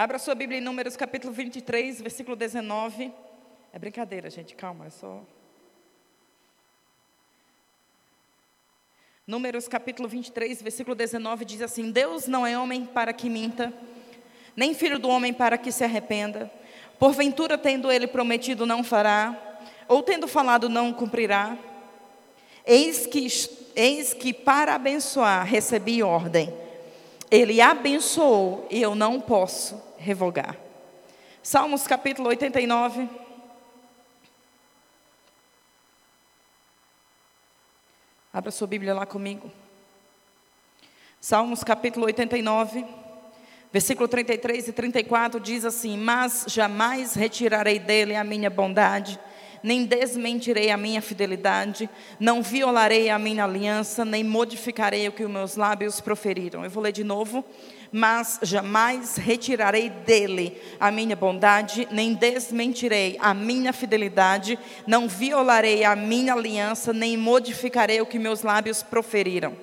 Abra sua Bíblia em Números capítulo 23, versículo 19. É brincadeira, gente, calma, é só. Números capítulo 23, versículo 19 diz assim: Deus não é homem para que minta, nem filho do homem para que se arrependa. Porventura, tendo ele prometido, não fará, ou tendo falado, não cumprirá. Eis que, eis que para abençoar recebi ordem. Ele abençoou e eu não posso revogar. Salmos capítulo 89. Abra sua Bíblia lá comigo. Salmos capítulo 89, versículo 33 e 34 diz assim: Mas jamais retirarei dele a minha bondade nem desmentirei a minha fidelidade, não violarei a minha aliança, nem modificarei o que os meus lábios proferiram. Eu vou ler de novo. Mas jamais retirarei dele a minha bondade, nem desmentirei a minha fidelidade, não violarei a minha aliança, nem modificarei o que meus lábios proferiram.